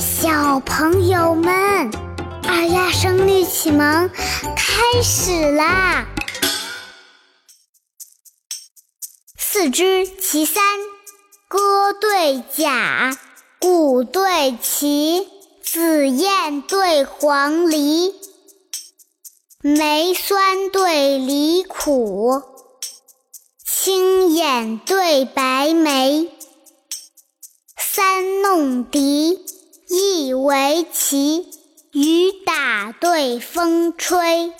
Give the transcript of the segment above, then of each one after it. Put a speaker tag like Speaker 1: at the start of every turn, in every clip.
Speaker 1: 小朋友们，二丫声律启蒙开始啦！四知其三：歌对甲，鼓对旗，紫燕对黄鹂，梅酸对梨苦，青眼对白眉。三弄笛，意为棋，雨打对风吹。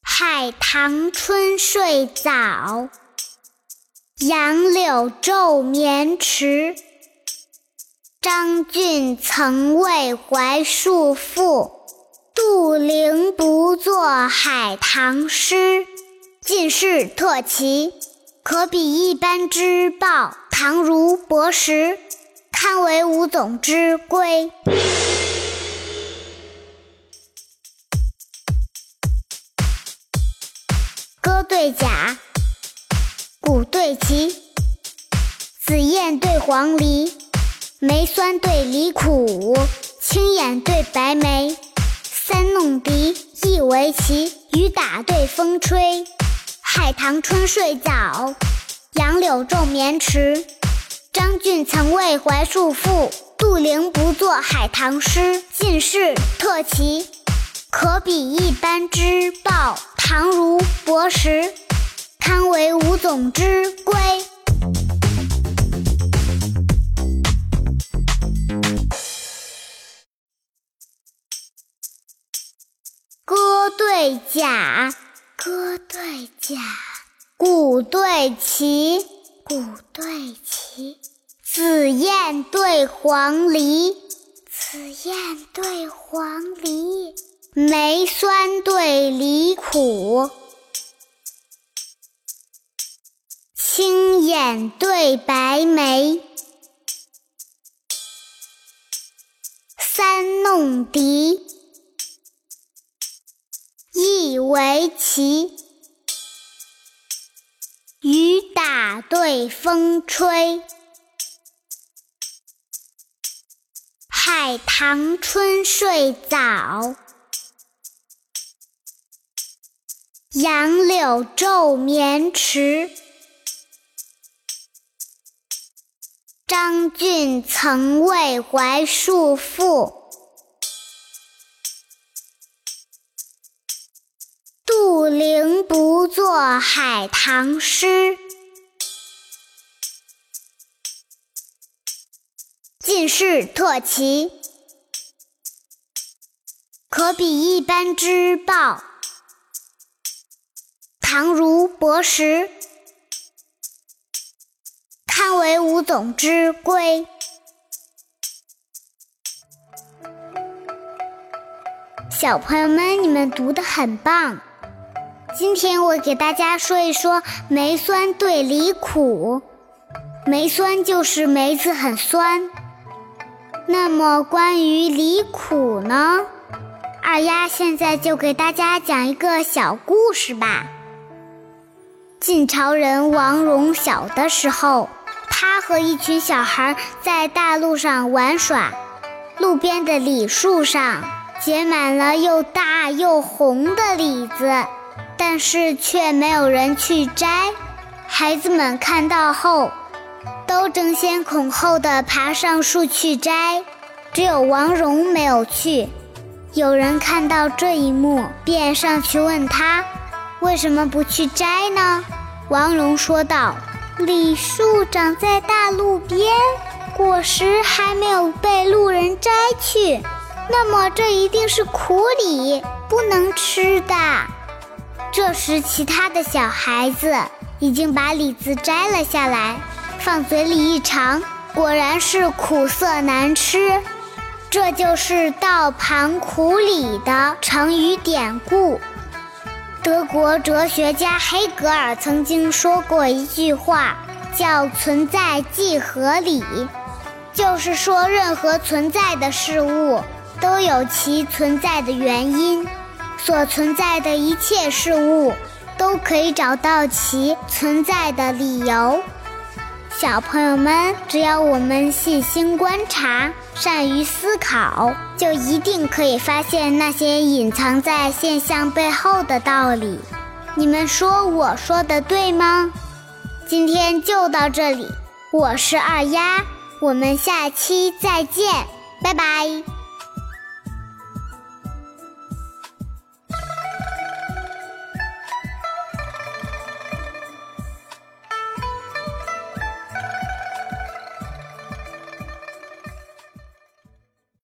Speaker 1: 海棠春睡早，杨柳昼眠迟。张俊曾为槐树赋，杜陵不作海棠诗。进士特奇，可比一般之报。唐如博识，堪为吴总之归。歌对甲，鼓对旗，紫燕对黄鹂，梅酸对梨苦，青眼对白眉，三弄笛，一围棋，雨打对风吹，海棠春睡早。杨柳昼眠迟，张俊曾为槐树赋，杜陵不作海棠诗。进士特奇，可比一般之报。唐如博识，堪为吴总之规。歌对甲，歌对甲。鼓对旗，鼓对旗，紫燕对黄鹂，紫燕对黄鹂，梅酸对梨苦，青眼对白眉，三弄笛，一围棋。对风吹，海棠春睡早，杨柳昼眠迟。张俊曾为槐树赋。杜陵不作海棠诗。进士特奇，可比一般之报。唐如博识，堪为吴总之规。小朋友们，你们读的很棒。今天我给大家说一说梅酸对梨苦。梅酸就是梅子很酸。那么关于李苦呢？二丫现在就给大家讲一个小故事吧。晋朝人王戎小的时候，他和一群小孩在大路上玩耍，路边的李树上结满了又大又红的李子。但是却没有人去摘，孩子们看到后，都争先恐后的爬上树去摘，只有王戎没有去。有人看到这一幕，便上去问他，为什么不去摘呢？王戎说道：“李树长在大路边，果实还没有被路人摘去，那么这一定是苦李，不能吃的。”这时，其他的小孩子已经把李子摘了下来，放嘴里一尝，果然是苦涩难吃。这就是“道旁苦李”的成语典故。德国哲学家黑格尔曾经说过一句话，叫“存在即合理”，就是说，任何存在的事物都有其存在的原因。所存在的一切事物，都可以找到其存在的理由。小朋友们，只要我们细心观察、善于思考，就一定可以发现那些隐藏在现象背后的道理。你们说我说的对吗？今天就到这里，我是二丫，我们下期再见，拜拜。